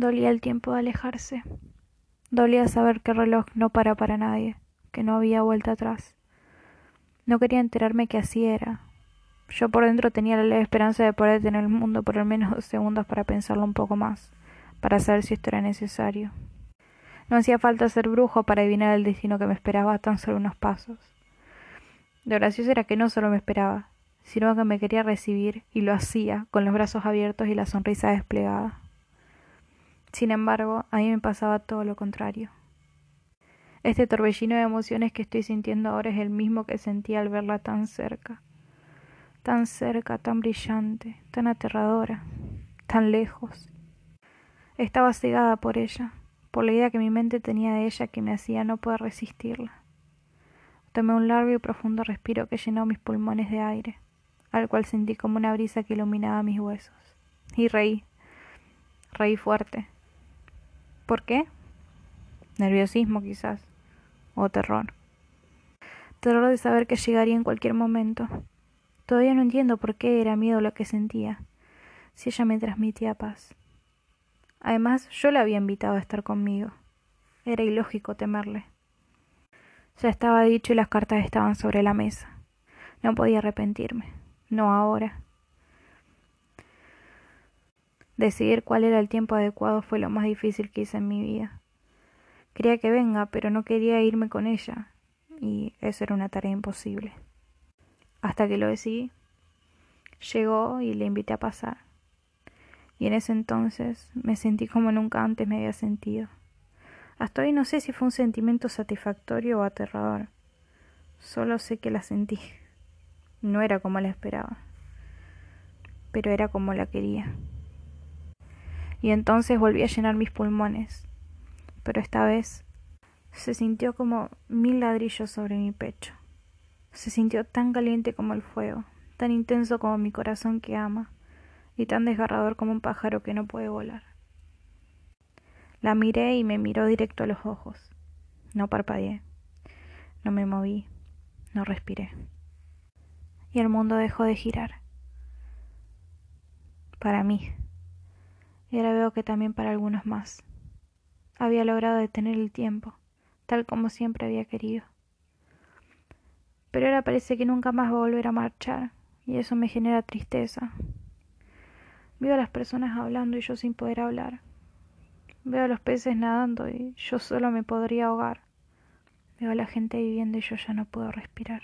Dolía el tiempo de alejarse. Dolía saber que el reloj no para para nadie, que no había vuelta atrás. No quería enterarme que así era. Yo por dentro tenía la leve esperanza de poder tener el mundo por al menos dos segundos para pensarlo un poco más, para saber si esto era necesario. No hacía falta ser brujo para adivinar el destino que me esperaba a tan solo unos pasos. Lo gracioso era que no solo me esperaba, sino que me quería recibir y lo hacía con los brazos abiertos y la sonrisa desplegada. Sin embargo, a mí me pasaba todo lo contrario. Este torbellino de emociones que estoy sintiendo ahora es el mismo que sentí al verla tan cerca. Tan cerca, tan brillante, tan aterradora, tan lejos. Estaba cegada por ella, por la idea que mi mente tenía de ella que me hacía no poder resistirla. Tomé un largo y profundo respiro que llenó mis pulmones de aire, al cual sentí como una brisa que iluminaba mis huesos. Y reí. Reí fuerte. ¿Por qué? Nerviosismo quizás. O terror. Terror de saber que llegaría en cualquier momento. Todavía no entiendo por qué era miedo lo que sentía, si ella me transmitía paz. Además, yo la había invitado a estar conmigo. Era ilógico temerle. Ya estaba dicho y las cartas estaban sobre la mesa. No podía arrepentirme. No ahora. Decidir cuál era el tiempo adecuado fue lo más difícil que hice en mi vida. Quería que venga, pero no quería irme con ella, y eso era una tarea imposible. Hasta que lo decidí. Llegó y le invité a pasar. Y en ese entonces me sentí como nunca antes me había sentido. Hasta hoy no sé si fue un sentimiento satisfactorio o aterrador. Solo sé que la sentí. No era como la esperaba, pero era como la quería. Y entonces volví a llenar mis pulmones, pero esta vez se sintió como mil ladrillos sobre mi pecho. Se sintió tan caliente como el fuego, tan intenso como mi corazón que ama, y tan desgarrador como un pájaro que no puede volar. La miré y me miró directo a los ojos. No parpadeé, no me moví, no respiré. Y el mundo dejó de girar. Para mí. Y ahora veo que también para algunos más. Había logrado detener el tiempo, tal como siempre había querido. Pero ahora parece que nunca más va a volver a marchar, y eso me genera tristeza. Veo a las personas hablando y yo sin poder hablar. Veo a los peces nadando y yo solo me podría ahogar. Veo a la gente viviendo y yo ya no puedo respirar.